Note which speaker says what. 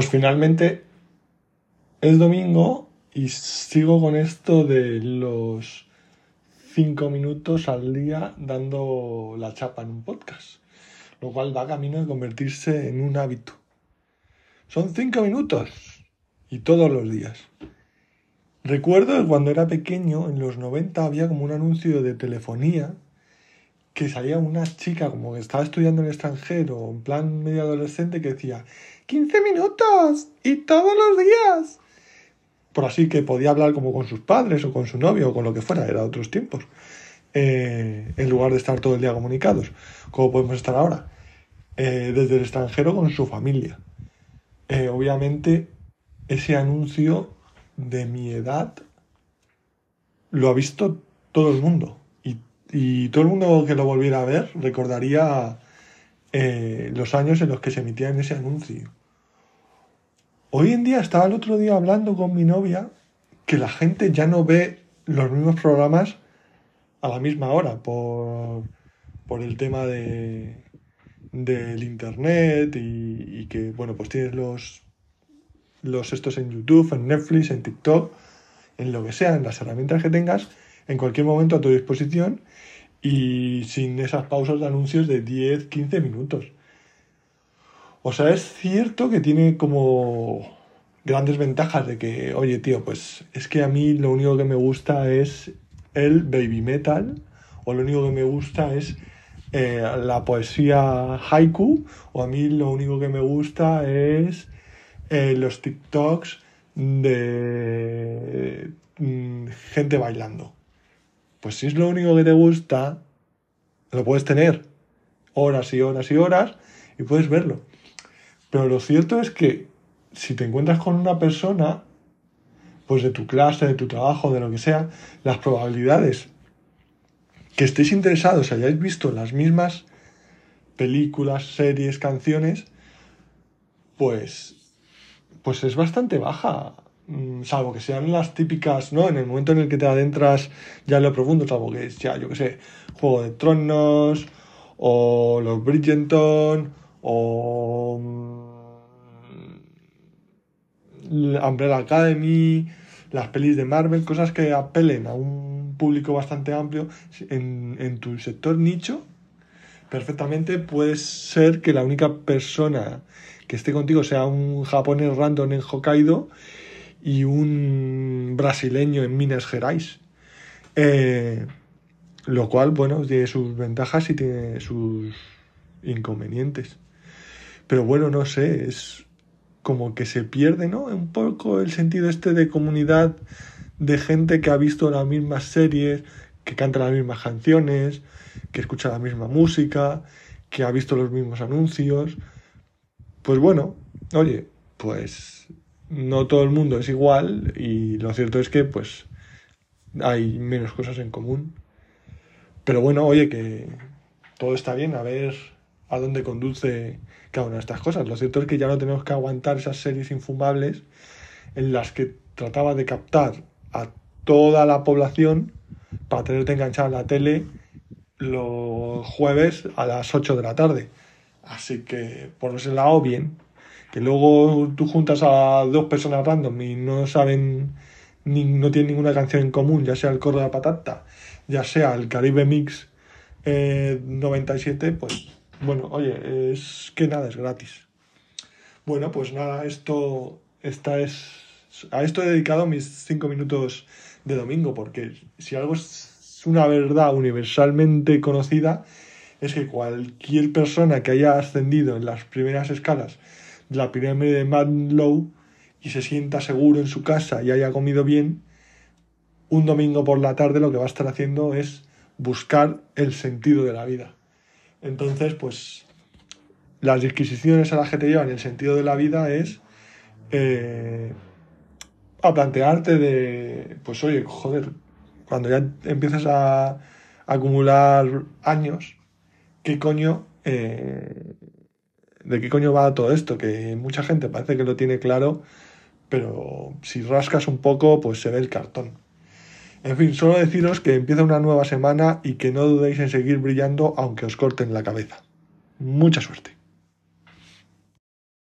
Speaker 1: Pues finalmente es domingo y sigo con esto de los cinco minutos al día dando la chapa en un podcast, lo cual va camino de convertirse en un hábito. Son cinco minutos y todos los días. Recuerdo que cuando era pequeño, en los 90, había como un anuncio de telefonía que salía una chica como que estaba estudiando en el extranjero, en plan medio adolescente, que decía 15 minutos y todos los días. Por así que podía hablar como con sus padres o con su novio o con lo que fuera, era otros tiempos. Eh, en lugar de estar todo el día comunicados, como podemos estar ahora, eh, desde el extranjero con su familia. Eh, obviamente, ese anuncio de mi edad lo ha visto todo el mundo. Y, y todo el mundo que lo volviera a ver recordaría los años en los que se emitía ese anuncio. Hoy en día estaba el otro día hablando con mi novia que la gente ya no ve los mismos programas a la misma hora por, por el tema de, del internet y, que, bueno, pues tienes los, los estos en YouTube, en Netflix, en TikTok, en lo que sea, en las herramientas que tengas, en cualquier momento a tu disposición y sin esas pausas de anuncios de 10, 15 minutos. O sea, es cierto que tiene como grandes ventajas de que, oye, tío, pues es que a mí lo único que me gusta es el baby metal, o lo único que me gusta es eh, la poesía haiku, o a mí lo único que me gusta es eh, los TikToks de mm, gente bailando. Pues si es lo único que te gusta, lo puedes tener horas y horas y horas y puedes verlo. Pero lo cierto es que si te encuentras con una persona, pues de tu clase, de tu trabajo, de lo que sea, las probabilidades que estéis interesados, hayáis visto las mismas películas, series, canciones, pues, pues es bastante baja. Mm, salvo que sean las típicas, ¿no? En el momento en el que te adentras ya en lo profundo, salvo que es ya, yo que sé, Juego de Tronos, o los Bridgerton, o Umbrella Academy, las pelis de Marvel, cosas que apelen a un público bastante amplio en, tu sector nicho, perfectamente puede ser que la única persona que esté contigo sea un japonés random en Hokkaido y un brasileño en Minas Gerais. Eh, lo cual, bueno, tiene sus ventajas y tiene sus inconvenientes. Pero bueno, no sé, es como que se pierde, ¿no? Un poco el sentido este de comunidad de gente que ha visto las mismas series, que canta las mismas canciones, que escucha la misma música, que ha visto los mismos anuncios. Pues bueno, oye, pues no todo el mundo es igual y lo cierto es que pues hay menos cosas en común. Pero bueno, oye, que todo está bien, a ver a dónde conduce cada una de estas cosas. Lo cierto es que ya no tenemos que aguantar esas series infumables en las que trataba de captar a toda la población para tenerte enganchada en la tele los jueves a las 8 de la tarde. Así que por ese lado, bien. Que luego tú juntas a dos personas random y no saben, ni, no tienen ninguna canción en común, ya sea el coro de la patata, ya sea el Caribe Mix 97, eh, pues bueno, oye, es que nada es gratis. Bueno, pues nada, esto esta es a esto he dedicado mis cinco minutos de domingo, porque si algo es una verdad universalmente conocida, es que cualquier persona que haya ascendido en las primeras escalas la pirámide de Maslow y se sienta seguro en su casa y haya comido bien, un domingo por la tarde lo que va a estar haciendo es buscar el sentido de la vida. Entonces, pues las disquisiciones a las que te llevan el sentido de la vida es eh, a plantearte de, pues oye, joder, cuando ya empiezas a, acumular años, ¿qué coño, eh, de qué coño va todo esto? Que mucha gente parece que lo tiene claro, pero si rascas un poco, pues se ve el cartón. En fin, solo deciros que empieza una nueva semana y que no dudéis en seguir brillando aunque os corten la cabeza. Mucha suerte.